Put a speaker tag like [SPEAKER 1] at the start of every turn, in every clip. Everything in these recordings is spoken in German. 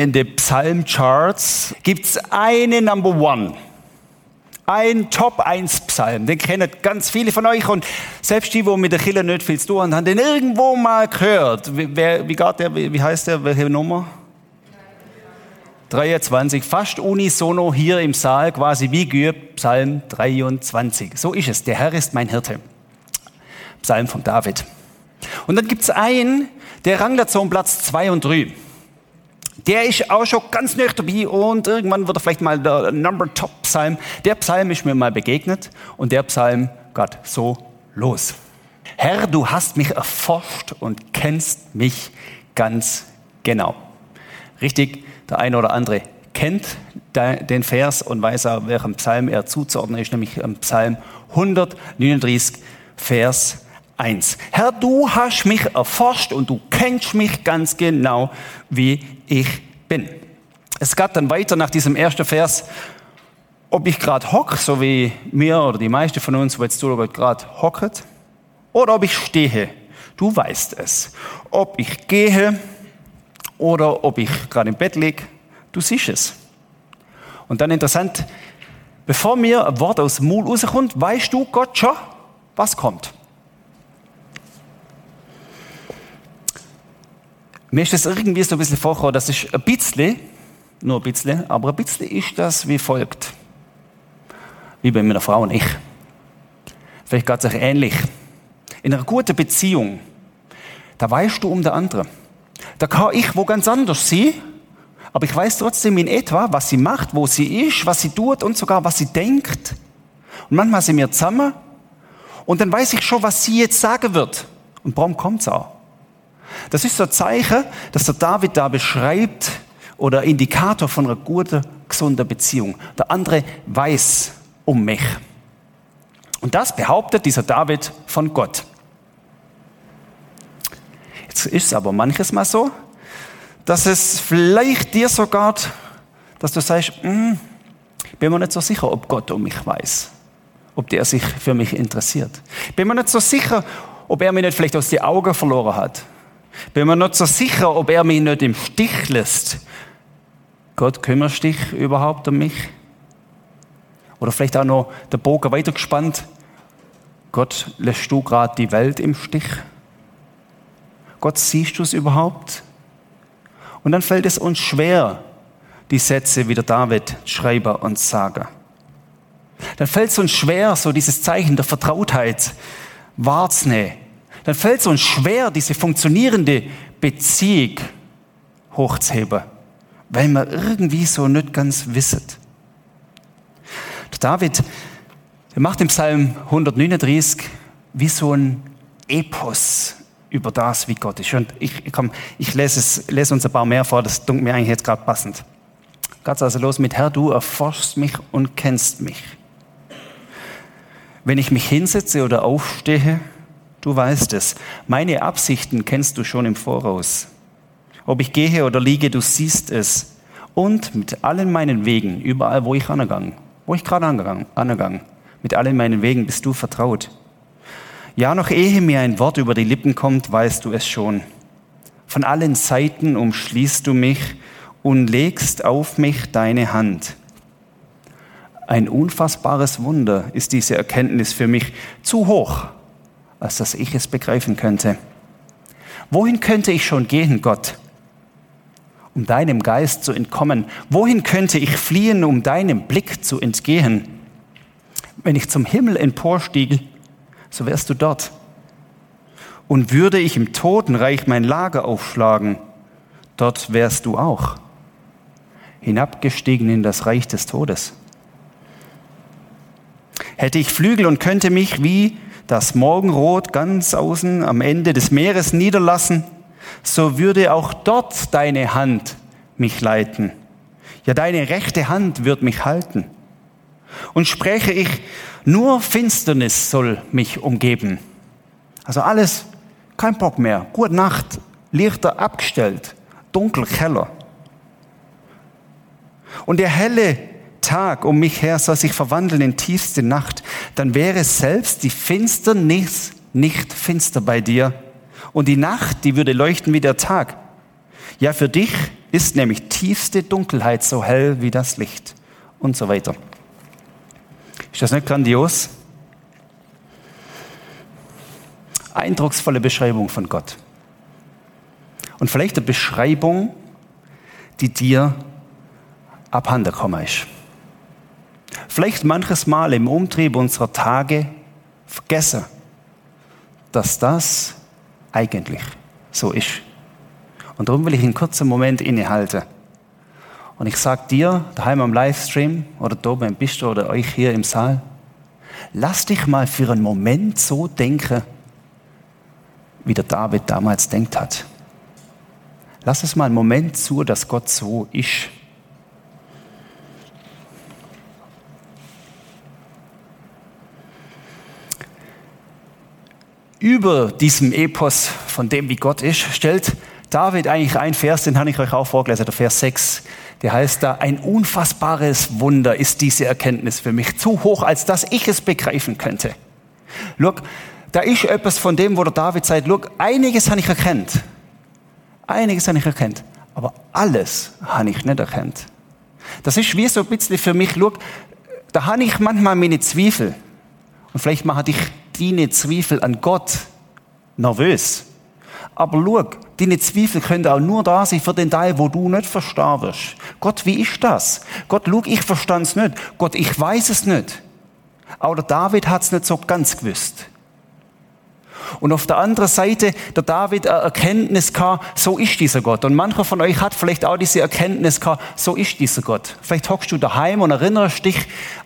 [SPEAKER 1] in den Psalmcharts gibt es eine Number One. Ein Top 1 Psalm. Den kennen ganz viele von euch und selbst die, wo mit der Killer nicht viel zu tun haben, haben den irgendwo mal gehört. Wie, wer, wie, geht der, wie, wie heißt der? Welche Nummer? 23, fast unisono hier im Saal, quasi wie geübt, Psalm 23. So ist es. Der Herr ist mein Hirte. Psalm von David. Und dann gibt es einen, der rangelt so um Platz 2 und 3. Der ist auch schon ganz neu dabei und irgendwann wird er vielleicht mal der Number Top Psalm. Der Psalm ist mir mal begegnet und der Psalm geht so los. Herr, du hast mich erforscht und kennst mich ganz genau. Richtig, der eine oder andere kennt den Vers und weiß auch, welchem Psalm er zuzuordnen ist, nämlich Psalm 139, Vers 1. Herr, du hast mich erforscht und du kennst mich ganz genau, wie ich bin. Es geht dann weiter nach diesem ersten Vers, ob ich gerade hock, so wie mir oder die meisten von uns, wo jetzt gerade hocket, oder ob ich stehe. Du weißt es. Ob ich gehe oder ob ich gerade im Bett liege, du siehst es. Und dann interessant, bevor mir ein Wort aus dem Mund rauskommt, weißt du Gott schon, was kommt. Mir ist das irgendwie so ein bisschen vorgekommen, das ist ein bisschen, nur ein bisschen, aber ein bisschen ist das wie folgt. Wie bei meiner Frau und ich. Vielleicht geht es euch ähnlich. In einer guten Beziehung, da weißt du um den anderen. Da kann ich wo ganz anders sein, aber ich weiß trotzdem in etwa, was sie macht, wo sie ist, was sie tut und sogar was sie denkt. Und manchmal sind wir zusammen und dann weiß ich schon, was sie jetzt sagen wird. Und warum kommt es auch? Das ist so ein Zeichen, dass der David da beschreibt oder Indikator von einer guten, gesunden Beziehung. Der andere weiß um mich. Und das behauptet dieser David von Gott. Jetzt ist es aber manches Mal so, dass es vielleicht dir sogar, dass du sagst, hm, bin mir nicht so sicher, ob Gott um mich weiß, ob der sich für mich interessiert. Bin mir nicht so sicher, ob er mich nicht vielleicht aus die Augen verloren hat. Bin mir nicht so sicher, ob er mich nicht im Stich lässt. Gott, kümmerst dich überhaupt um mich? Oder vielleicht auch noch der Bogen weitergespannt. Gott, lässt du gerade die Welt im Stich? Gott, siehst du es überhaupt? Und dann fällt es uns schwer, die Sätze wie der David Schreiber und Sager. Dann fällt es uns schwer, so dieses Zeichen der Vertrautheit wahrzunehmen. Dann fällt es uns schwer, diese funktionierende Beziehung hochzuheben, weil man irgendwie so nicht ganz wisset. Der David, der macht im Psalm 139 wie so ein Epos über das, wie Gott ist. Und ich, komm, ich lese, es, lese uns ein paar mehr vor, das dunkelt mir eigentlich jetzt gerade passend. Geht also los mit, Herr, du erforschst mich und kennst mich. Wenn ich mich hinsetze oder aufstehe, du weißt es. Meine Absichten kennst du schon im Voraus. Ob ich gehe oder liege, du siehst es. Und mit allen meinen Wegen, überall, wo ich angegangen, wo ich gerade angegangen, mit allen meinen Wegen bist du vertraut. Ja, noch ehe mir ein Wort über die Lippen kommt, weißt du es schon. Von allen Seiten umschließt du mich und legst auf mich deine Hand. Ein unfassbares Wunder ist diese Erkenntnis für mich zu hoch, als dass ich es begreifen könnte. Wohin könnte ich schon gehen, Gott, um deinem Geist zu entkommen? Wohin könnte ich fliehen, um deinem Blick zu entgehen? Wenn ich zum Himmel emporstiege, so wärst du dort. Und würde ich im Totenreich mein Lager aufschlagen, dort wärst du auch. Hinabgestiegen in das Reich des Todes. Hätte ich Flügel und könnte mich wie das Morgenrot ganz außen am Ende des Meeres niederlassen, so würde auch dort deine Hand mich leiten. Ja, deine rechte Hand wird mich halten. Und spreche ich, nur Finsternis soll mich umgeben. Also alles, kein Bock mehr. Gute Nacht, Lichter abgestellt, dunkel Keller. Und der helle Tag um mich her soll sich verwandeln in tiefste Nacht, dann wäre selbst die Finsternis nicht finster bei dir. Und die Nacht, die würde leuchten wie der Tag. Ja, für dich ist nämlich tiefste Dunkelheit so hell wie das Licht und so weiter. Ist das nicht grandios? Eindrucksvolle Beschreibung von Gott. Und vielleicht eine Beschreibung, die dir abhanden gekommen ist. Vielleicht manches Mal im Umtrieb unserer Tage vergessen, dass das eigentlich so ist. Und darum will ich einen kurzen Moment innehalten. Und ich sage dir, daheim am Livestream oder da oben im Bistro oder euch hier im Saal, lass dich mal für einen Moment so denken, wie der David damals denkt hat. Lass es mal einen Moment zu, dass Gott so ist. Über diesem Epos von dem, wie Gott ist, stellt David eigentlich ein Vers, den habe ich euch auch vorgelesen, der Vers 6. Der heißt da, ein unfassbares Wunder ist diese Erkenntnis für mich, zu hoch, als dass ich es begreifen könnte. Look, da ist etwas von dem, wo der David sagt, look, einiges habe ich erkannt. Einiges habe ich erkannt. Aber alles habe ich nicht erkannt. Das ist wie so ein bisschen für mich, look, da habe ich manchmal meine Zweifel. Und vielleicht mache ich deine Zweifel an Gott nervös. Aber schau, deine Zweifel können auch nur da sein für den Teil, wo du nicht verstehen wirst. Gott, wie ist das? Gott, schau, ich verstand es nicht. Gott, ich weiß es nicht. Aber der David hat es nicht so ganz gewusst. Und auf der anderen Seite, der David eine Erkenntnis gehabt, so ist dieser Gott. Und mancher von euch hat vielleicht auch diese Erkenntnis gehabt, so ist dieser Gott. Vielleicht hockst du daheim und erinnerst dich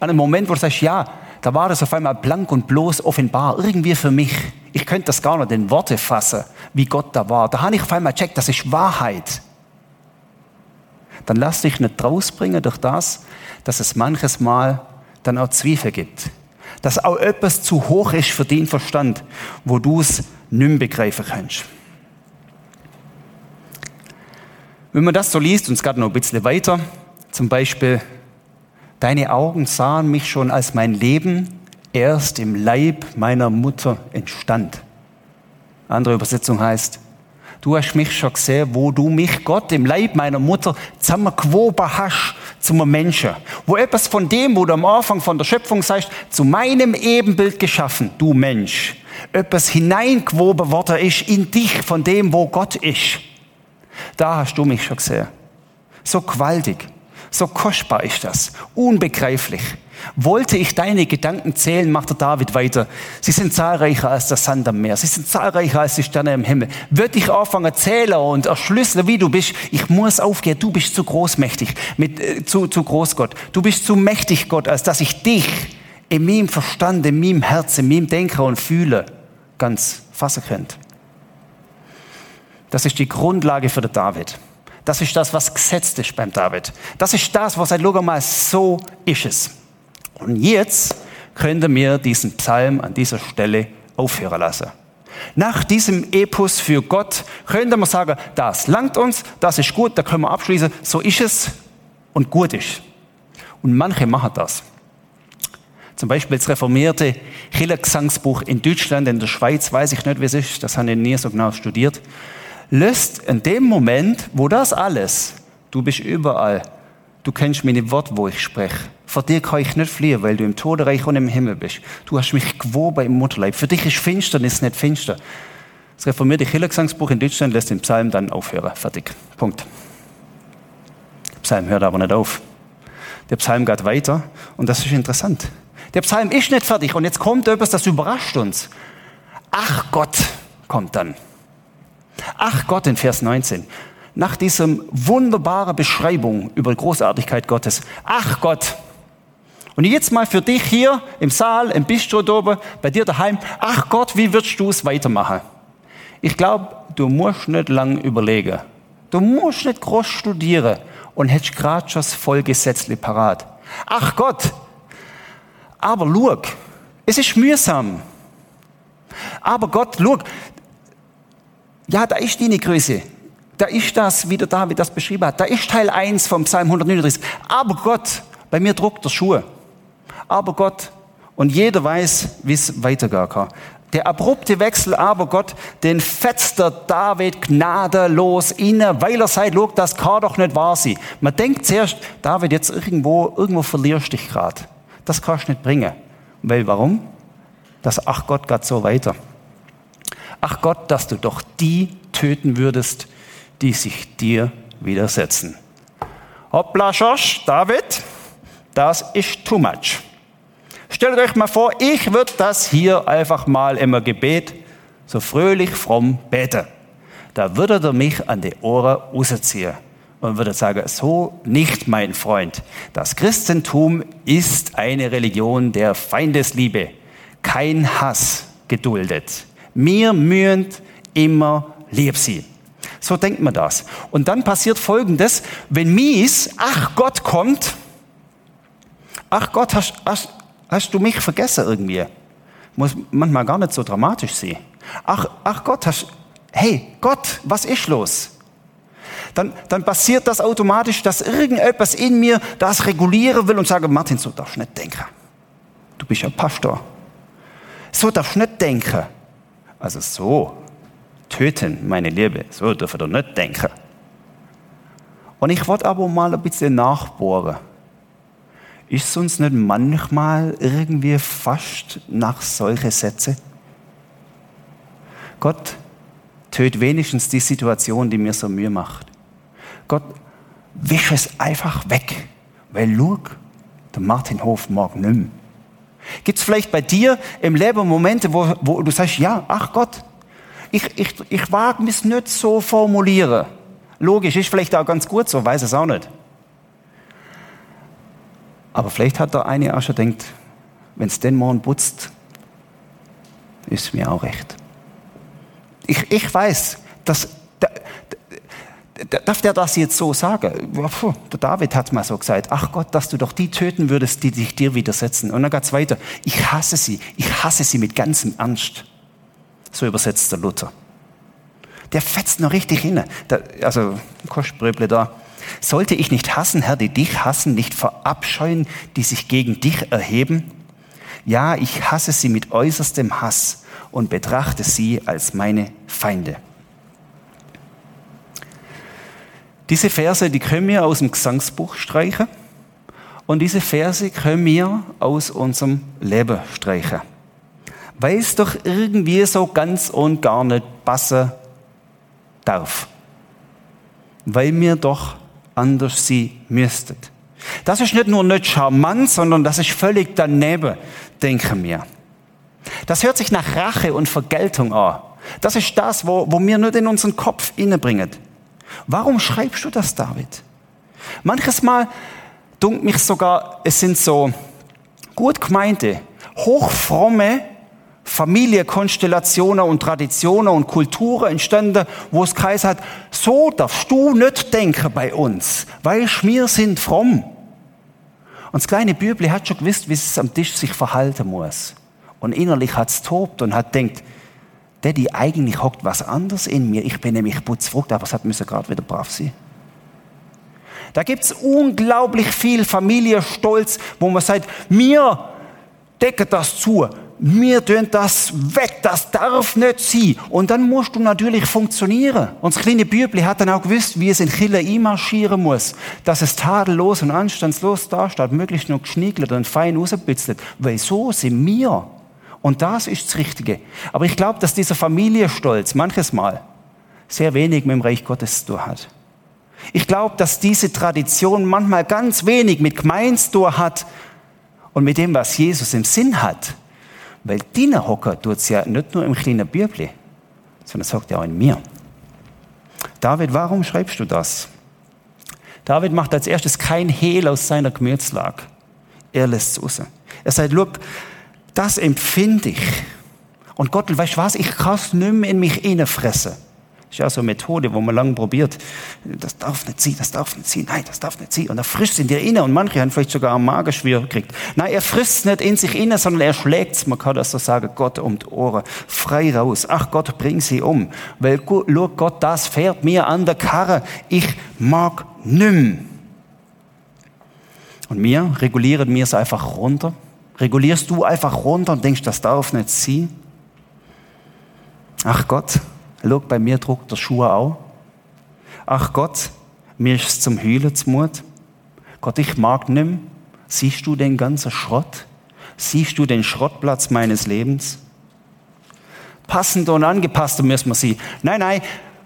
[SPEAKER 1] an einen Moment, wo du sagst, ja, da war das auf einmal blank und bloß offenbar, irgendwie für mich. Ich könnte das gar nicht in Worte fassen, wie Gott da war. Da habe ich auf einmal checkt, das ist Wahrheit. Dann lass dich nicht rausbringen durch das, dass es manches Mal dann auch Zweifel gibt dass auch etwas zu hoch ist für den Verstand, wo du es nicht begreifen kannst. Wenn man das so liest, und es geht noch ein bisschen weiter, zum Beispiel, deine Augen sahen mich schon, als mein Leben erst im Leib meiner Mutter entstand. Andere Übersetzung heißt, du hast mich schon gesehen, wo du mich, Gott, im Leib meiner Mutter zusammengewoben hast zum Menschen. Wo etwas von dem, wo du am Anfang von der Schöpfung sagst, zu meinem Ebenbild geschaffen, du Mensch. Etwas hineingewoben worden ist in dich von dem, wo Gott ist. Da hast du mich schon gesehen. So gewaltig, so kostbar ist das, unbegreiflich. Wollte ich deine Gedanken zählen, macht der David weiter. Sie sind zahlreicher als der Sand am Meer. Sie sind zahlreicher als die Sterne im Himmel. Würde ich anfangen zählen und erschlüsseln, wie du bist, ich muss aufgehen. Du bist zu großmächtig, mit, äh, zu, zu groß Gott. Du bist zu mächtig, Gott, als dass ich dich in meinem Verstand, in meinem Herzen, in meinem Denken und Fühlen ganz fassen könnte. Das ist die Grundlage für den David. Das ist das, was gesetzt ist beim David. Das ist das, was seit mal so ist es. Und jetzt können wir diesen Psalm an dieser Stelle aufhören lassen. Nach diesem Epos für Gott könnte man sagen, das langt uns, das ist gut, da können wir abschließen, so ist es und gut ist. Und manche machen das. Zum Beispiel das reformierte Kirchengesangsbuch in Deutschland, in der Schweiz, weiß ich nicht, wie es ist, das habe ich nie so genau studiert, löst in dem Moment, wo das alles, du bist überall, du kennst meine Worte, wo ich spreche, vor dir kann ich nicht fliehen, weil du im Todereich und im Himmel bist. Du hast mich gewoben im Mutterleib. Für dich ist Finsternis nicht finster. Das reformierte Kirchengesangsbuch in Deutschland lässt den Psalm dann aufhören. Fertig. Punkt. Der Psalm hört aber nicht auf. Der Psalm geht weiter und das ist interessant. Der Psalm ist nicht fertig und jetzt kommt etwas, das überrascht uns. Ach Gott kommt dann. Ach Gott in Vers 19. Nach diesem wunderbaren Beschreibung über die Großartigkeit Gottes. Ach Gott, und jetzt mal für dich hier im Saal, im Bistro oben, bei dir daheim. Ach Gott, wie würdest du es weitermachen? Ich glaube, du musst nicht lang überlegen. Du musst nicht groß studieren und hättest gerade schon das Vollgesetzli parat. Ach Gott, aber schau, es ist mühsam. Aber Gott, schau, ja, da ist deine Größe. Da ist das, wie der David das beschrieben hat. Da ist Teil 1 vom Psalm 139. Aber Gott, bei mir druckt der Schuhe aber Gott. Und jeder weiß, wie es weitergehen kann. Der abrupte Wechsel aber Gott, den fetzt der David gnadenlos inne, weil er sagt, look, das kann doch nicht wahr sein. Man denkt zuerst, David, jetzt irgendwo, irgendwo verlierst dich gerade. Das kannst du nicht bringen. Weil warum? Das, ach Gott, geht so weiter. Ach Gott, dass du doch die töten würdest, die sich dir widersetzen. Hoppla, Josh, David, das ist too much. Stellt euch mal vor, ich würde das hier einfach mal im Gebet so fröhlich fromm beten. Da würde er mich an die Ohren rausziehen und würde sagen, so nicht, mein Freund. Das Christentum ist eine Religion der Feindesliebe, kein Hass geduldet. Mir mühend immer lieb sie. So denkt man das. Und dann passiert Folgendes, wenn mies, ach Gott kommt, ach Gott, hast, hast, Hast du mich vergessen irgendwie? Muss manchmal gar nicht so dramatisch sein. Ach, ach Gott, hast, hey Gott, was ist los? Dann, dann passiert das automatisch, dass irgendetwas in mir das regulieren will und sage, Martin, so darfst du nicht denken. Du bist ja Pastor. So darfst du nicht denken. Also so, töten, meine Liebe, so dürfen wir nicht denken. Und ich wollte aber mal ein bisschen nachbohren. Ist es uns nicht manchmal irgendwie fast nach solche Sätze? Gott tötet wenigstens die Situation, die mir so Mühe macht. Gott wisch es einfach weg, weil Luke, der Martin Hof mag nimm. Gibt es vielleicht bei dir im Leben Momente, wo, wo du sagst, ja, ach Gott, ich, ich, ich wage mich nicht so formulieren. Logisch, ist vielleicht auch ganz gut so, weiß es auch nicht. Aber vielleicht hat der eine auch schon gedacht, wenn es den morgen putzt, ist mir auch recht. Ich, ich weiß, dass, darf der das jetzt so sagen? Der David hat mal so gesagt, ach Gott, dass du doch die töten würdest, die sich dir widersetzen. Und dann geht es weiter, ich hasse sie, ich hasse sie mit ganzem Ernst. So übersetzt der Luther. Der fetzt noch richtig hin. Also, Kostbröble da. Sollte ich nicht hassen, Herr, die dich hassen, nicht verabscheuen, die sich gegen dich erheben? Ja, ich hasse sie mit äußerstem Hass und betrachte sie als meine Feinde. Diese Verse, die können wir aus dem Gesangsbuch streichen und diese Verse können wir aus unserem Leben streichen. Weil es doch irgendwie so ganz und gar nicht passen darf. Weil wir doch anders sie müsstet. Das ist nicht nur nicht charmant, sondern das ist völlig daneben, denken wir. Das hört sich nach Rache und Vergeltung an. Das ist das, wo, wo wir nicht in unseren Kopf innebringen. Warum schreibst du das, David? Manches Mal dunkt mich sogar, es sind so gut gemeinte, hochfromme Familienkonstellationen und Traditionen und Kulturen entstanden, wo es geheißen hat, so darfst du nicht denken bei uns, weil wir sind fromm. Und das kleine Büble hat schon gewusst, wie es am Tisch sich verhalten muss. Und innerlich hat es tobt und hat denkt, Daddy, eigentlich hockt was anderes in mir. Ich bin nämlich putzfrucht, aber es hat müssen gerade wieder brav sein. Da gibt es unglaublich viel Familienstolz, wo man sagt, mir decke das zu wir tun das weg, das darf nicht sein. Und dann musst du natürlich funktionieren. Und das kleine Bübli hat dann auch gewusst, wie es in Chile einmarschieren muss, dass es tadellos und anstandslos dasteht, möglichst noch geschniegelt und fein rausgebitzelt. Weil so sind wir. Und das ist das Richtige. Aber ich glaube, dass dieser Familienstolz manches Mal sehr wenig mit dem Reich Gottes zu tun hat. Ich glaube, dass diese Tradition manchmal ganz wenig mit Gemeins zu hat und mit dem, was Jesus im Sinn hat. Weil deine Hocker tut es ja nicht nur im kleinen Bübli, sondern hockt ja auch in mir. David, warum schreibst du das? David macht als erstes kein Hehl aus seiner Gemütslage. Er lässt es raus. Er sagt, look, das empfinde ich. Und Gott, weißt du was, ich kann es nicht mehr in mich fressen. Das ist ja so eine Methode, wo man lange probiert. Das darf nicht sein, das darf nicht sein, nein, das darf nicht sein. Und er frisst in dir inne und manche haben vielleicht sogar einen Magenschwür gekriegt. Nein, er frisst es nicht in sich inne, sondern er schlägt es. Man kann das so sagen, Gott um die Ohren. Frei raus. Ach Gott, bring sie um. Weil, schau Gott, das fährt mir an der Karre. Ich mag nimm. Und mir regulieren mir es einfach runter. Regulierst du einfach runter und denkst, das darf nicht sein? Ach Gott, schau, bei mir druckt der Schuh auch. Ach Gott, mir ist es zum Heulen zumut. Gott, ich mag nimm. Siehst du den ganzen Schrott? Siehst du den Schrottplatz meines Lebens? Passend und angepasst müssen wir sie. Nein, nein,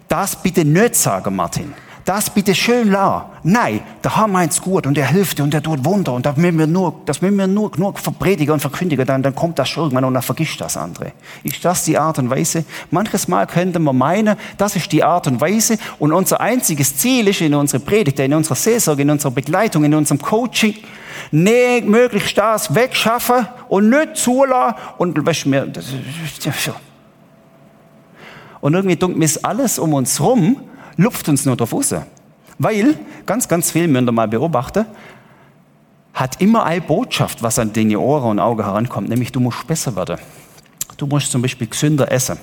[SPEAKER 1] das bitte nicht sagen, Martin das bitte schön la. Nein, der Herr meint's gut und er hilft und er tut Wunder und das müssen wir nur, das müssen wir nur genug verpredigen und verkündigen, dann, dann kommt das schon irgendwann und dann vergisst das andere. Ist das die Art und Weise? Manches Mal könnte man meinen, das ist die Art und Weise und unser einziges Ziel ist in unserer Predigt, in unserer Seelsorge, in unserer Begleitung, in unserem Coaching, nee, möglichst das wegschaffen und nicht zulassen und weißt mir, das. Und irgendwie dunkel ist alles um uns rum, lupft uns nur drauf raus. Weil, ganz, ganz viel, müsst ihr mal beobachten, hat immer eine Botschaft, was an deine Ohren und Augen herankommt, nämlich du musst besser werden. Du musst zum Beispiel gesünder essen.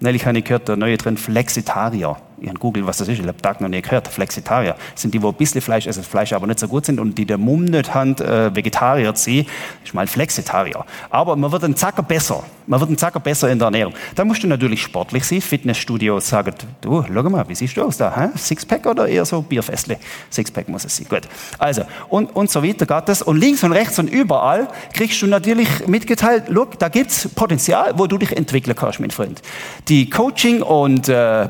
[SPEAKER 1] Neulich habe ich gehört, der neue Trend Flexitarier. Ich habe googelt, was das ist. Ich habe Tag noch nie gehört. Flexitarier sind die, wo ein bisschen Fleisch essen, Fleisch aber nicht so gut sind und die der Mumm nicht haben, äh, Vegetarier zu sein, ist mal Flexitarier. Aber man wird ein Zacker besser. Man wird ein Zacker besser in der Ernährung. Da musst du natürlich sportlich sein. Fitnessstudios sagen, du, schau mal, wie siehst du aus da? Hä? Sixpack oder eher so Bierfestle? Sixpack muss es sein. Gut. Also, und, und so weiter geht das. Und links und rechts und überall kriegst du natürlich mitgeteilt, look, da gibt's Potenzial, wo du dich entwickeln kannst, mein Freund. Die Coaching- und äh,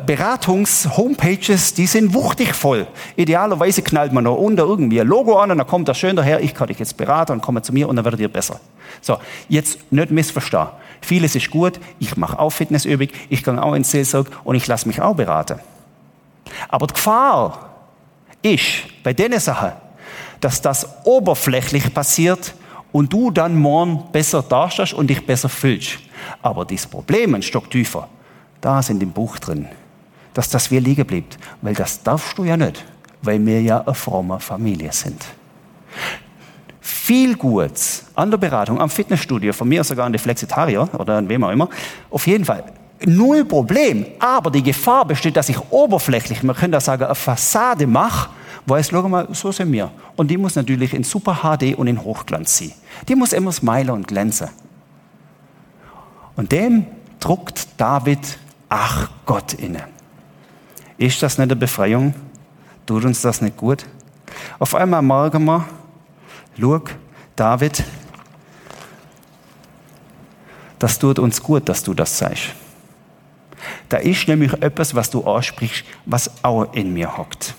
[SPEAKER 1] Beratungs-Homepages, die sind wuchtig voll. Idealerweise knallt man noch unter irgendwie ein Logo an und dann kommt das schön daher, ich kann dich jetzt beraten und komme zu mir und dann werdet ihr besser. So, jetzt nicht missverstehen. Vieles ist gut, ich mache auch Fitnessübung, ich gehe auch ins Seelsorg und ich lasse mich auch beraten. Aber die Gefahr ist bei den Sachen, dass das oberflächlich passiert und du dann morgen besser dastehst und dich besser fühlst. Aber das Problem ein Stock tiefer da sind im Buch drin, dass das wir liegen bleibt. Weil das darfst du ja nicht, weil wir ja eine fromme Familie sind. Viel Gutes an der Beratung, am Fitnessstudio, von mir sogar an die Flexitarier oder an wem auch immer. Auf jeden Fall, null Problem. Aber die Gefahr besteht, dass ich oberflächlich, man könnte sagen, eine Fassade mache, wo es, schau mal, so sind wir. Und die muss natürlich in Super HD und in Hochglanz sein. Die muss immer smilen und glänzen. Und dem druckt David ach Gott inne. Ist das nicht eine Befreiung? Tut uns das nicht gut? Auf einmal merken wir, schau, David, das tut uns gut, dass du das sagst. Da ist nämlich etwas, was du ansprichst, was auch in mir hockt.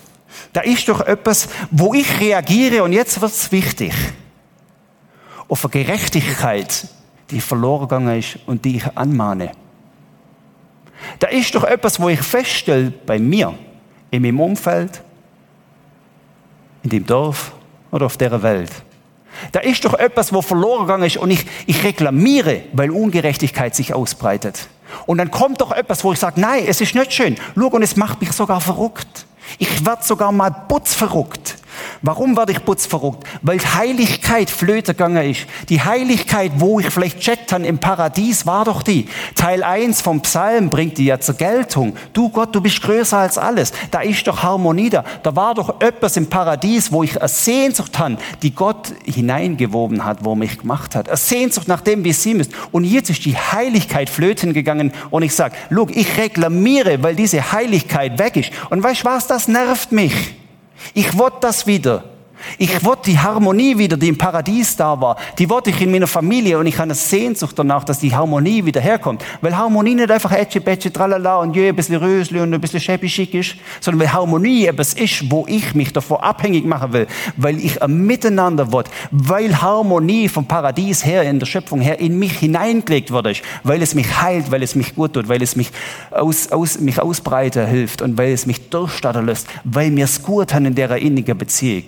[SPEAKER 1] Da ist doch etwas, wo ich reagiere und jetzt wird es wichtig. Auf eine Gerechtigkeit, die verloren gegangen ist und die ich anmahne. Da ist doch etwas, wo ich feststelle bei mir, in meinem Umfeld, in dem Dorf oder auf der Welt. Da ist doch etwas, wo verloren gegangen ist und ich, ich reklamiere, weil Ungerechtigkeit sich ausbreitet. Und dann kommt doch etwas, wo ich sage, nein, es ist nicht schön. Schau, und es macht mich sogar verrückt. Ich werde sogar mal putzverrückt. Warum werde ich putzverrückt? Weil Heiligkeit flöte gegangen ist. Die Heiligkeit, wo ich vielleicht checkt habe im Paradies, war doch die. Teil 1 vom Psalm bringt die ja zur Geltung. Du Gott, du bist größer als alles. Da ist doch Harmonie da. Da war doch etwas im Paradies, wo ich eine Sehnsucht habe, die Gott hineingewoben hat, wo mich gemacht hat. Eine Sehnsucht nach dem, wie ihm ist. Und jetzt ist die Heiligkeit flöten gegangen und ich sage, look, ich reklamiere, weil diese Heiligkeit weg ist. Und weißt du was, das nervt mich. Ich wollte das wieder. Ich wollte die Harmonie wieder, die im Paradies da war. Die wollte ich in meiner Familie und ich habe eine Sehnsucht danach, dass die Harmonie wieder herkommt. Weil Harmonie nicht einfach Ätsche, Bätsche, Tralala und je ein bisschen Rösli und ein bisschen schäppi schick ist, sondern weil Harmonie etwas ist, wo ich mich davor abhängig machen will. Weil ich ein Miteinander will. Weil Harmonie vom Paradies her, in der Schöpfung her, in mich hineingelegt wurde. Weil es mich heilt, weil es mich gut tut, weil es mich, aus, aus, mich ausbreiten hilft und weil es mich durchstarten lässt, weil mir es gut haben in der innigen Beziehung.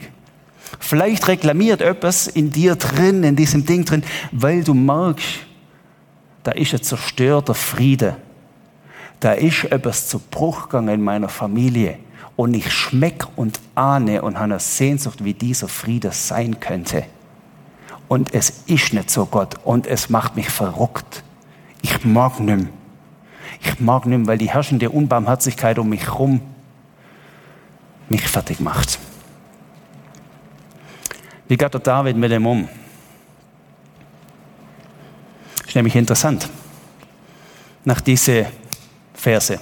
[SPEAKER 1] Vielleicht reklamiert etwas in dir drin, in diesem Ding drin, weil du merkst, da ist ein zerstörter Friede. Da ist etwas zu Bruch gegangen in meiner Familie. Und ich schmeck und ahne und habe eine Sehnsucht, wie dieser Friede sein könnte. Und es ist nicht so Gott. Und es macht mich verrückt. Ich mag nicht Ich mag nicht weil die herrschende Unbarmherzigkeit um mich herum mich fertig macht. Wie geht der David mit dem um? Ist nämlich interessant. Nach diese Verse.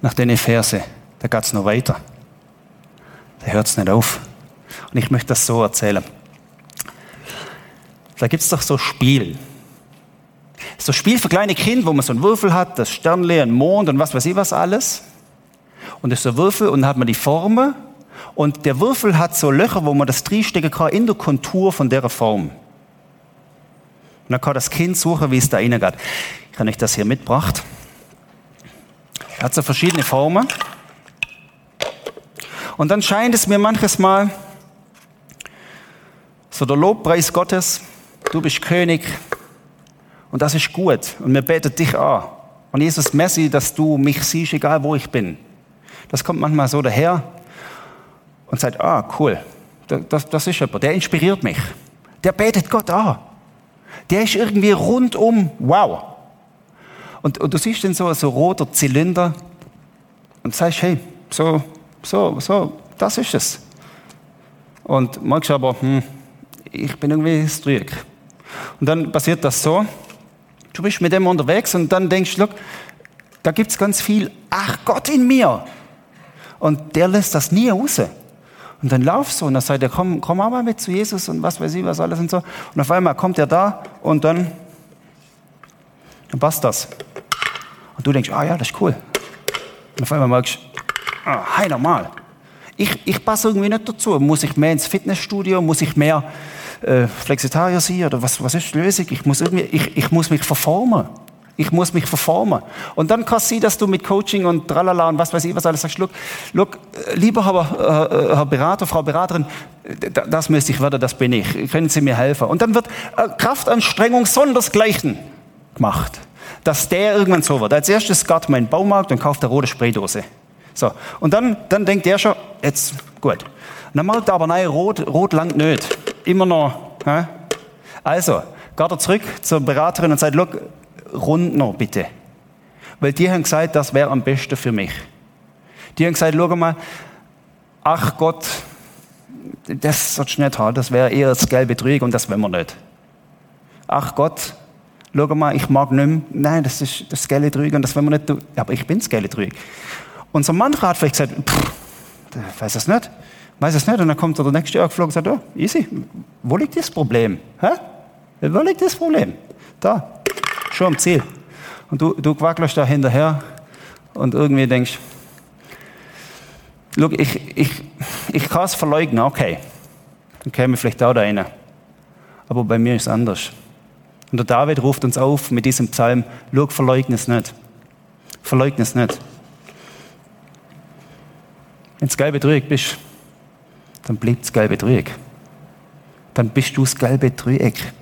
[SPEAKER 1] Nach den Verse, da geht es noch weiter. Da hört es nicht auf. Und ich möchte das so erzählen. Da gibt es doch so Spiel. So Spiel für kleine Kinder, wo man so einen Würfel hat, das Sternle, ein Mond und was weiß ich was alles. Und das ist so ein Würfel und dann hat man die Formen. Und der Würfel hat so Löcher, wo man das reinstecken kann in der Kontur von der Form. Und dann kann das Kind suchen, wie es da rein geht. Ich habe euch das hier mitgebracht. Er hat so verschiedene Formen. Und dann scheint es mir manches Mal, so der Lobpreis Gottes, du bist König und das ist gut und wir beten dich an. Und Jesus, merci, dass du mich siehst, egal wo ich bin. Das kommt manchmal so daher und sagt, ah, cool, das, das ist jemand, der inspiriert mich. Der betet Gott an. Der ist irgendwie rundum, wow. Und, und du siehst dann so, so roter Zylinder und sagst, hey, so, so, so, das ist es. Und magst aber, hm, ich bin irgendwie trüg. Und dann passiert das so, du bist mit dem unterwegs und dann denkst du, da gibt es ganz viel, ach Gott in mir. Und der lässt das nie raus. Und dann laufst du und dann sagt er, komm, komm auch mal mit zu Jesus und was weiß ich, was alles und so. Und auf einmal kommt er da und dann, dann passt das. Und du denkst, ah ja, das ist cool. Und auf einmal merkst du, ah, hey, normal. Ich, ich passe irgendwie nicht dazu. Muss ich mehr ins Fitnessstudio? Muss ich mehr äh, Flexitarier sein? Oder was, was ist die Lösung? Ich muss, irgendwie, ich, ich muss mich verformen. Ich muss mich verformen. Und dann kann es sein, dass du mit Coaching und tralala und was weiß ich was alles sagst, look, look lieber Herr, äh, Herr Berater, Frau Beraterin, das müsste ich werden, das bin ich. Können Sie mir helfen? Und dann wird äh, Kraftanstrengung sondersgleichen gemacht dass der irgendwann so wird. Als erstes geht man in den Baumarkt und kauft eine rote Spraydose. So. Und dann, dann denkt der schon, jetzt, gut. Dann macht er aber nein, rot, rot langt nicht. Immer noch. Hä? Also, geht er zurück zur Beraterin und sagt, look, rund noch bitte. Weil die haben gesagt, das wäre am besten für mich. Die haben gesagt, schau mal, ach Gott, das sollst du nicht haben, das wäre eher das gelbe Trüg und das wollen wir nicht. Ach Gott, schau mal, ich mag nicht mehr. Nein, das ist das gelbe Trüg und das wollen wir nicht tun. Aber ich bin das gelbe Trüg. Und so mancher hat vielleicht gesagt, pff, weiß das nicht, weiß es nicht. Und dann kommt der nächste Jahr geflogen und sagt, oh, easy, wo liegt das Problem? Hä? Wo liegt das Problem? Da, schon am Ziel. Und du, du quackelst da hinterher und irgendwie denkst, Look, ich, ich, ich kann es verleugnen, okay. Dann käme vielleicht auch da rein. Aber bei mir ist es anders. Und der David ruft uns auf mit diesem Psalm, Look, verleugne es nicht. Verleugne es nicht. Wenn du gelbe Dreieck bist, dann bleibt das gelbe Dreieck. Dann bist du das gelbe Dreieck.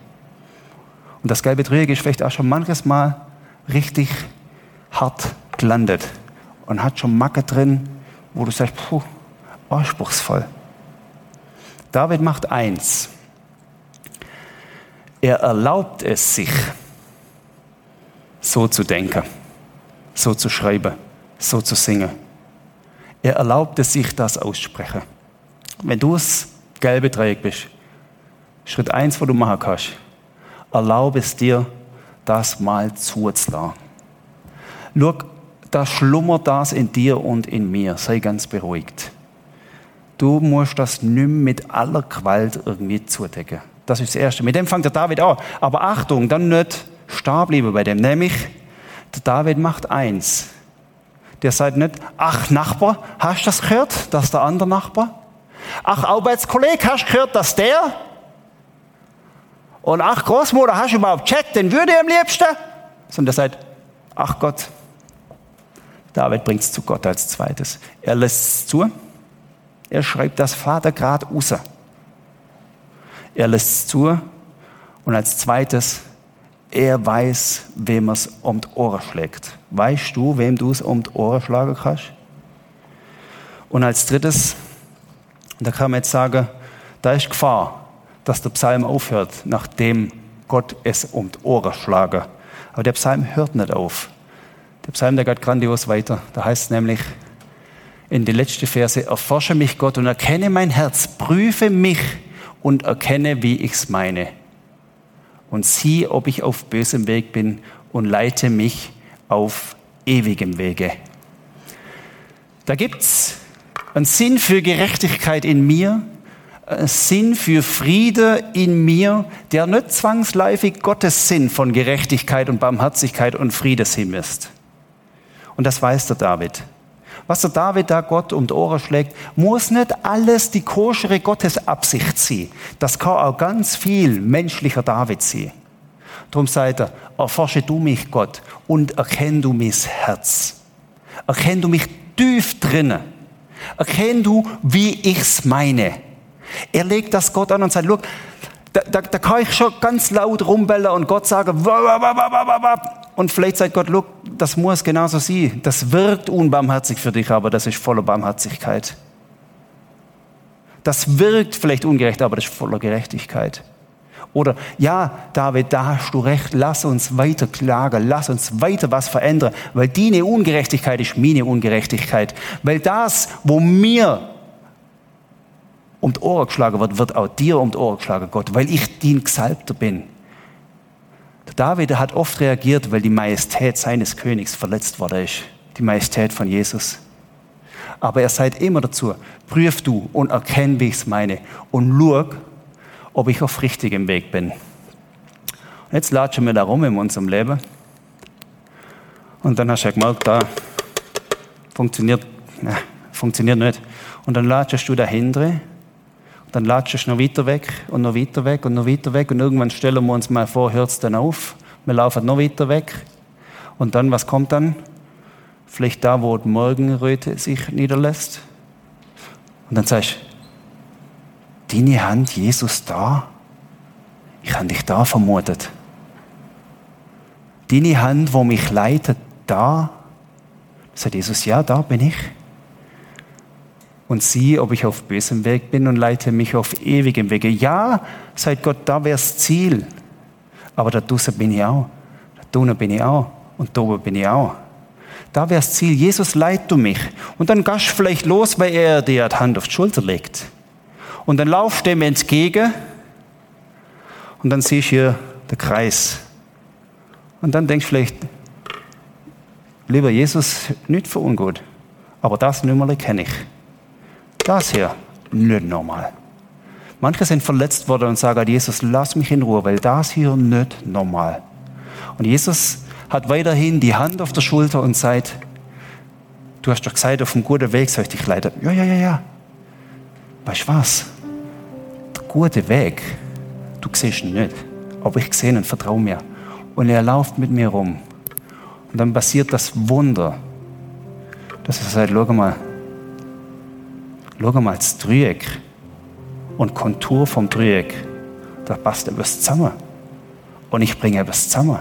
[SPEAKER 1] Und das gelbe Dreieck ist vielleicht auch schon manches Mal richtig hart gelandet und hat schon Macke drin, wo du sagst, puh, anspruchsvoll. David macht eins. Er erlaubt es sich, so zu denken, so zu schreiben, so zu singen. Er erlaubt es sich, das aussprechen. Wenn du das gelbe Dreieck bist, Schritt eins, wo du machen kannst, erlaube es dir, das mal zuzulassen. Schau, da schlummert das in dir und in mir. Sei ganz beruhigt. Du musst das nicht mit aller Gewalt irgendwie zudecken. Das ist das Erste. Mit dem fängt der David an. Aber Achtung, dann nicht stehen bleiben bei dem. Nämlich, der David macht eins. Der sagt nicht, ach Nachbar, hast du das gehört, dass der andere Nachbar? Ach Arbeitskollege, hast du gehört, dass der? Und ach Großmutter, hast du überhaupt Chat, den würde ich am liebsten? Sondern er sagt, ach Gott, David bringt es zu Gott als zweites. Er lässt es zu. Er schreibt das Vatergrad raus. Er lässt es zu. Und als zweites, er weiß, wem es um die Ohren schlägt. Weißt du, wem du es um die Ohren schlagen kannst? Und als drittes, da kann man jetzt sagen, da ist Gefahr, dass der Psalm aufhört, nachdem Gott es um die Ohren schlage. Aber der Psalm hört nicht auf. Der Psalm, der geht grandios weiter. Da heißt es nämlich in die letzte Verse, erforsche mich Gott und erkenne mein Herz, prüfe mich und erkenne, wie ich's meine. Und sieh, ob ich auf bösem Weg bin und leite mich auf ewigem Wege. Da gibt's einen Sinn für Gerechtigkeit in mir, Sinn für Friede in mir, der nicht zwangsläufig Gottes Sinn von Gerechtigkeit und Barmherzigkeit und Friedeshimmel ist. Und das weiß der David. Was der David da Gott um die Ohren schlägt, muss nicht alles die koschere Gottesabsicht sein. Das kann auch ganz viel menschlicher David sein. Darum sagt er, erforsche du mich, Gott, und erkenn du mein Herz. Erkenn du mich tief drinnen. Erkenn du, wie ich's meine. Er legt das Gott an und sagt, look, da, da, da kann ich schon ganz laut rumbellen und Gott sagen, und vielleicht sagt Gott, look, das muss genauso sein. Das wirkt unbarmherzig für dich, aber das ist voller Barmherzigkeit. Das wirkt vielleicht ungerecht, aber das ist voller Gerechtigkeit. Oder, ja, David, da hast du recht, lass uns weiter klagen, lass uns weiter was verändern, weil deine Ungerechtigkeit ist meine Ungerechtigkeit. Weil das, wo mir um die Ohren geschlagen wird, wird auch dir um die Ohren geschlagen, Gott, weil ich dein Gesalbter bin. Der David hat oft reagiert, weil die Majestät seines Königs verletzt worden ist. Die Majestät von Jesus. Aber er sagt immer dazu, prüf du und erkenn, wie ich es meine und schau, ob ich auf richtigem Weg bin. Und jetzt latschen wir da rum in unserem Leben. Und dann hast du ja gemerkt, da funktioniert, na, funktioniert nicht. Und dann latschest du dahinter dann latschst du noch weiter weg und noch weiter weg und noch weiter weg und irgendwann stellen wir uns mal vor, hört es dann auf. Wir laufen noch weiter weg. Und dann, was kommt dann? Vielleicht da, wo die Morgenröte sich niederlässt. Und dann sagst du, deine Hand, Jesus, da? Ich habe dich da vermutet. Deine Hand, wo mich leitet, da? Sagt Jesus, ja, da bin ich und sieh, ob ich auf bösem Weg bin und leite mich auf ewigem Wege. Ja, sagt Gott, da wär's Ziel. Aber da draußen bin ich auch. Da drinnen bin ich auch. Und da bin ich auch. Da wär's Ziel. Jesus, leit du mich. Und dann du vielleicht los, weil er dir die Hand auf die Schulter legt. Und dann laufst du dem entgegen. Und dann siehst du hier den Kreis. Und dann denkst du vielleicht, lieber Jesus, nicht für ungut. Aber das Nummerle kenne ich. Das hier, nicht normal. Manche sind verletzt worden und sagen, Jesus, lass mich in Ruhe, weil das hier nicht normal. Und Jesus hat weiterhin die Hand auf der Schulter und sagt, du hast doch gesagt, auf einem guten Weg soll ich dich leiten. Ja, ja, ja, ja. Weißt du was? Der gute Weg, du siehst ihn nicht. Aber ich sehe ihn und vertraue mir. Und er läuft mit mir rum. Und dann passiert das Wunder, dass er sagt, schau mal, Schau mal, das Dreieck und Kontur vom Dreieck, da passt etwas zusammen. Und ich bringe etwas zusammen.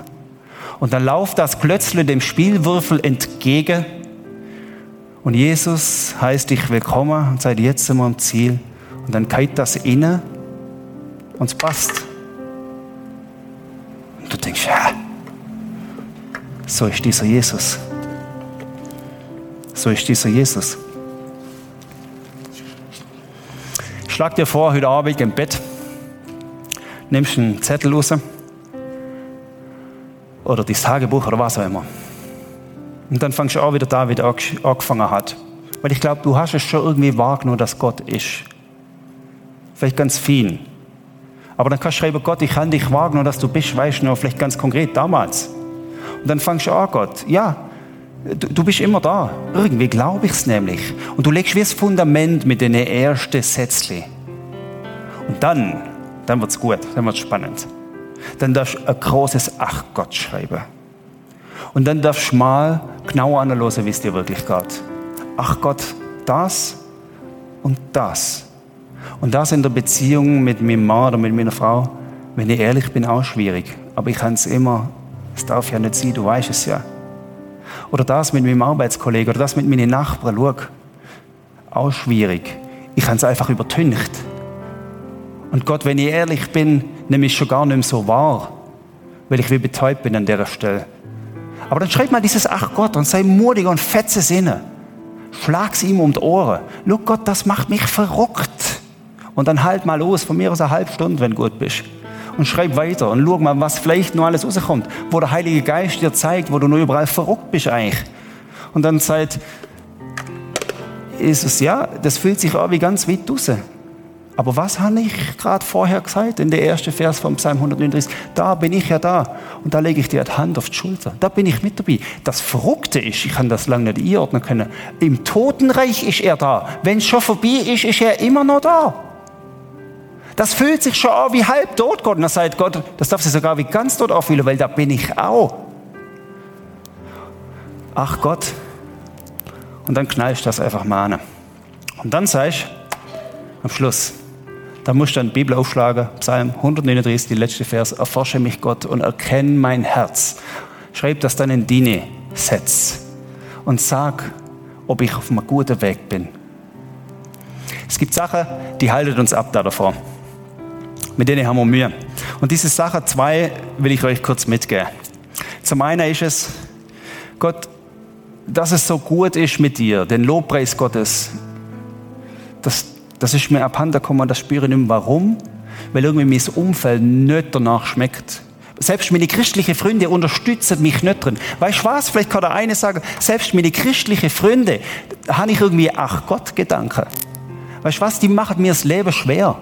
[SPEAKER 1] Und dann lauft das plötzlich dem Spielwürfel entgegen. Und Jesus heißt dich willkommen und sagt, jetzt wir am Ziel. Und dann geht das inne und es passt. Und du denkst, ja, so ist dieser Jesus. So ist dieser Jesus. Schlag dir vor, heute Abend im Bett, nimmst einen Zettel raus oder das Tagebuch oder was auch immer. Und dann fangst du auch wieder da, wie er angefangen hat. Weil ich glaube, du hast es schon irgendwie wahrgenommen, dass Gott ist. Vielleicht ganz viel. Aber dann kannst du schreiben, Gott, ich kann dich wahrgenommen, dass du bist, weißt du noch, vielleicht ganz konkret damals. Und dann fangst du an, Gott, ja, Du, du bist immer da. Irgendwie glaube ich es nämlich. Und du legst wie das Fundament mit den ersten Sätzchen. Und dann, dann wird es gut, dann wird es spannend. Dann darfst du ein großes Ach Gott schreiben. Und dann darfst du mal genau analysieren, wie es dir wirklich geht. Ach Gott, das und das. Und das in der Beziehung mit meinem Mann oder mit meiner Frau, wenn ich ehrlich bin, auch schwierig. Aber ich kann es immer, es darf ja nicht sein, du weißt es ja. Oder das mit meinem Arbeitskollegen oder das mit meinen Nachbarn. Schau, auch schwierig. Ich habe es einfach übertüncht. Und Gott, wenn ich ehrlich bin, nehme ich schon gar nicht mehr so wahr, weil ich wie betäubt bin an der Stelle. Aber dann schreib mal dieses Ach Gott und sei mutig und fetze Sinne. Schlag's ihm um die Ohren. Schau Gott, das macht mich verrückt. Und dann halt mal los, von mir aus eine halbe Stunde, wenn du gut bist. Und schreib weiter und schau mal, was vielleicht noch alles rauskommt, wo der Heilige Geist dir zeigt, wo du nur überall verrückt bist eigentlich. Und dann sagt Jesus, ja, das fühlt sich auch wie ganz weit raus. Aber was habe ich gerade vorher gesagt in der ersten Vers vom Psalm 139? Da bin ich ja da und da lege ich dir die Hand auf die Schulter. Da bin ich mit dabei. Das Verrückte ist, ich kann das lange nicht einordnen können, im Totenreich ist er da. Wenn es schon vorbei ist, ist er immer noch da. Das fühlt sich schon an wie halb tot, Gott. Und dann sagt Gott, das darf sich sogar wie ganz tot auffühlen, weil da bin ich auch. Ach Gott. Und dann knallst du das einfach mal an. Und dann sagst du am Schluss, da musst du dann die Bibel aufschlagen, Psalm 139, die letzte Vers, erforsche mich Gott und erkenne mein Herz. Schreib das dann in deine Setz und sag, ob ich auf einem guten Weg bin. Es gibt Sachen, die halten uns ab da davor mit denen haben wir Mühe. Und diese Sache zwei will ich euch kurz mitgeben. Zum einen ist es, Gott, dass es so gut ist mit dir, den Lobpreis Gottes, das, das ist mir abhanden gekommen, das spüre ich nicht mehr. Warum? Weil irgendwie mein Umfeld nicht danach schmeckt. Selbst meine christlichen Freunde unterstützen mich nicht drin. Weißt du was? Vielleicht kann der eine sagen, selbst meine christlichen Freunde, habe ich irgendwie Ach Gott Gedanken. Weißt du was? Die machen mir das Leben schwer.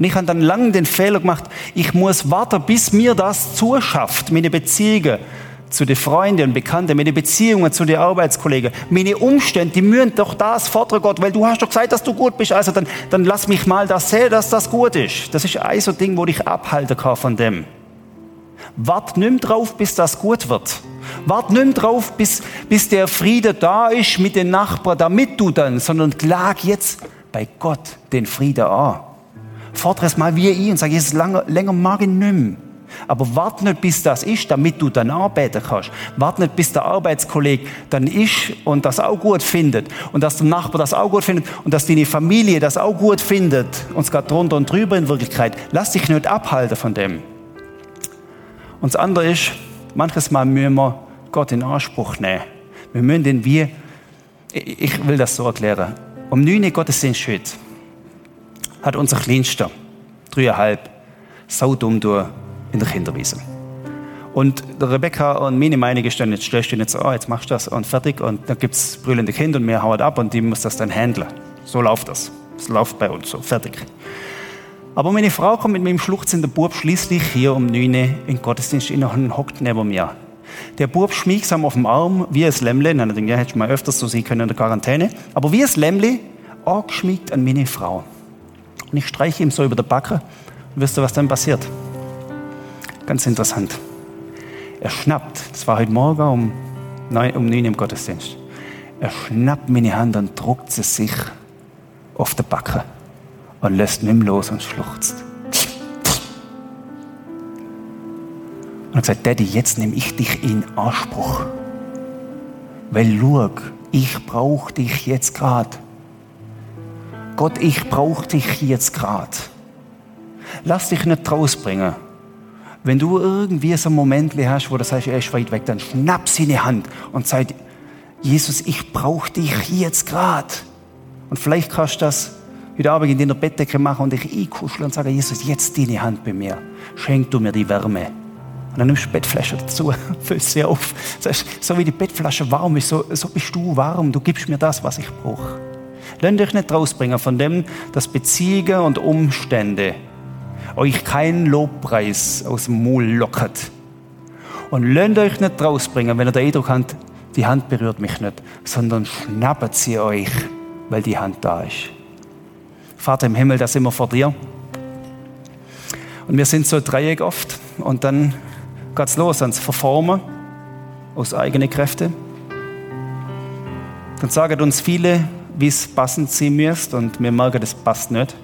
[SPEAKER 1] Und ich habe dann lange den Fehler gemacht, ich muss warten, bis mir das zuschafft, meine Beziehungen zu den Freunden und Bekannten, meine Beziehungen zu den Arbeitskollegen, meine Umstände, die müssen doch das fordern, Gott, weil du hast doch gesagt, dass du gut bist, also dann, dann lass mich mal das sehen, dass das gut ist. Das ist ein so Ding, wo ich abhalten kann von dem. Wart nimm drauf, bis das gut wird. Wart nimm drauf, bis, bis der Friede da ist mit den Nachbarn, damit du dann, sondern klag jetzt bei Gott den Friede an fordere es mal wie ich und sage, Jesus, länger, länger mag ich nicht mehr. Aber warte nicht, bis das ist, damit du dann arbeiten kannst. Warte nicht, bis der Arbeitskollege dann ist und das auch gut findet. Und dass der Nachbar das auch gut findet und dass deine Familie das auch gut findet. Und es geht drunter und drüber in Wirklichkeit. Lass dich nicht abhalten von dem. Und das andere ist, manches Mal müssen wir Gott in Anspruch nehmen. Wir müssen den wie, ich will das so erklären. Um 9 Uhr Gottesdienst heute hat unser Kleinster, dreieinhalb, saudumm in der Kinderwiese. Und Rebecca und meine Meinung ist dann, jetzt du nicht so, oh, jetzt machst du das und fertig und dann gibt es brüllende Kinder und wir hauen ab und die muss das dann handeln. So läuft das. Das läuft bei uns so, fertig. Aber meine Frau kommt mit meinem schluchzenden Bub schließlich hier um 9 Uhr in den Gottesdienst in und hockt neben mir. Der Bub schmiegsam auf dem Arm, wie ein Lämmle, denke ich, ja, hätte ich mal öfters so sehen können in der Quarantäne, aber wie ein Lämmle, angeschmiegt an meine Frau. Und ich streiche ihm so über der Backe. Und wisst ihr, was dann passiert? Ganz interessant. Er schnappt, das war heute Morgen um 9, um 9 im Gottesdienst. Er schnappt meine Hand und druckt sie sich auf der Backe und lässt mich los und schluchzt. Und er sagt, Daddy, jetzt nehme ich dich in Anspruch. Weil schau, ich brauche dich jetzt gerade. Gott, ich brauche dich jetzt gerade. Lass dich nicht rausbringen. Wenn du irgendwie so ein Moment hast, wo du sagst, er ist weit weg, dann schnapp sie in die Hand und sag, Jesus, ich brauche dich jetzt gerade. Und vielleicht kannst du das heute Abend in deiner Bettdecke machen und dich einkuscheln und sagen, Jesus, jetzt deine Hand bei mir. Schenk du mir die Wärme. Und dann nimmst du die Bettflasche dazu, füllst sie auf. Sagst, so wie die Bettflasche warm ist, so, so bist du warm. Du gibst mir das, was ich brauche. Lasst euch nicht rausbringen von dem, dass Beziehungen und Umstände euch keinen Lobpreis aus dem Maul lockert. Und lasst euch nicht rausbringen, wenn ihr den Eindruck habt, die Hand berührt mich nicht, sondern schnappt sie euch, weil die Hand da ist. Vater im Himmel, da sind wir vor dir. Und wir sind so Dreieck oft. Und dann geht's los ans Verformen aus eigenen Kräften. Dann sagen uns viele, wie es passend sein müsst und wir merken, das passt nicht.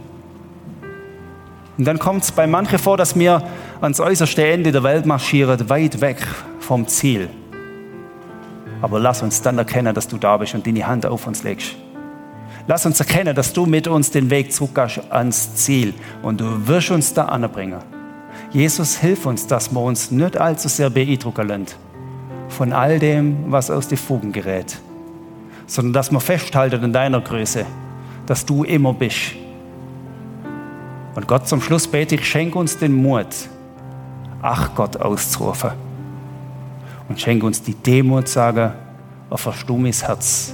[SPEAKER 1] Und dann kommt es bei manchen vor, dass wir ans äußerste Ende der Welt marschieren, weit weg vom Ziel. Aber lass uns dann erkennen, dass du da bist und deine Hand auf uns legst. Lass uns erkennen, dass du mit uns den Weg zurückgehst ans Ziel und du wirst uns da anbringen. Jesus, hilf uns, dass wir uns nicht allzu sehr beeindrucken lassen von all dem, was aus den Fugen gerät sondern dass wir festhalten in deiner Größe, dass du immer bist. Und Gott zum Schluss bete ich, schenke uns den Mut, ach Gott auszurufen. Und schenke uns die Demut, sagen, auf ein stummes Herz,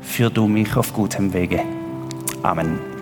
[SPEAKER 1] führ du mich auf gutem Wege. Amen.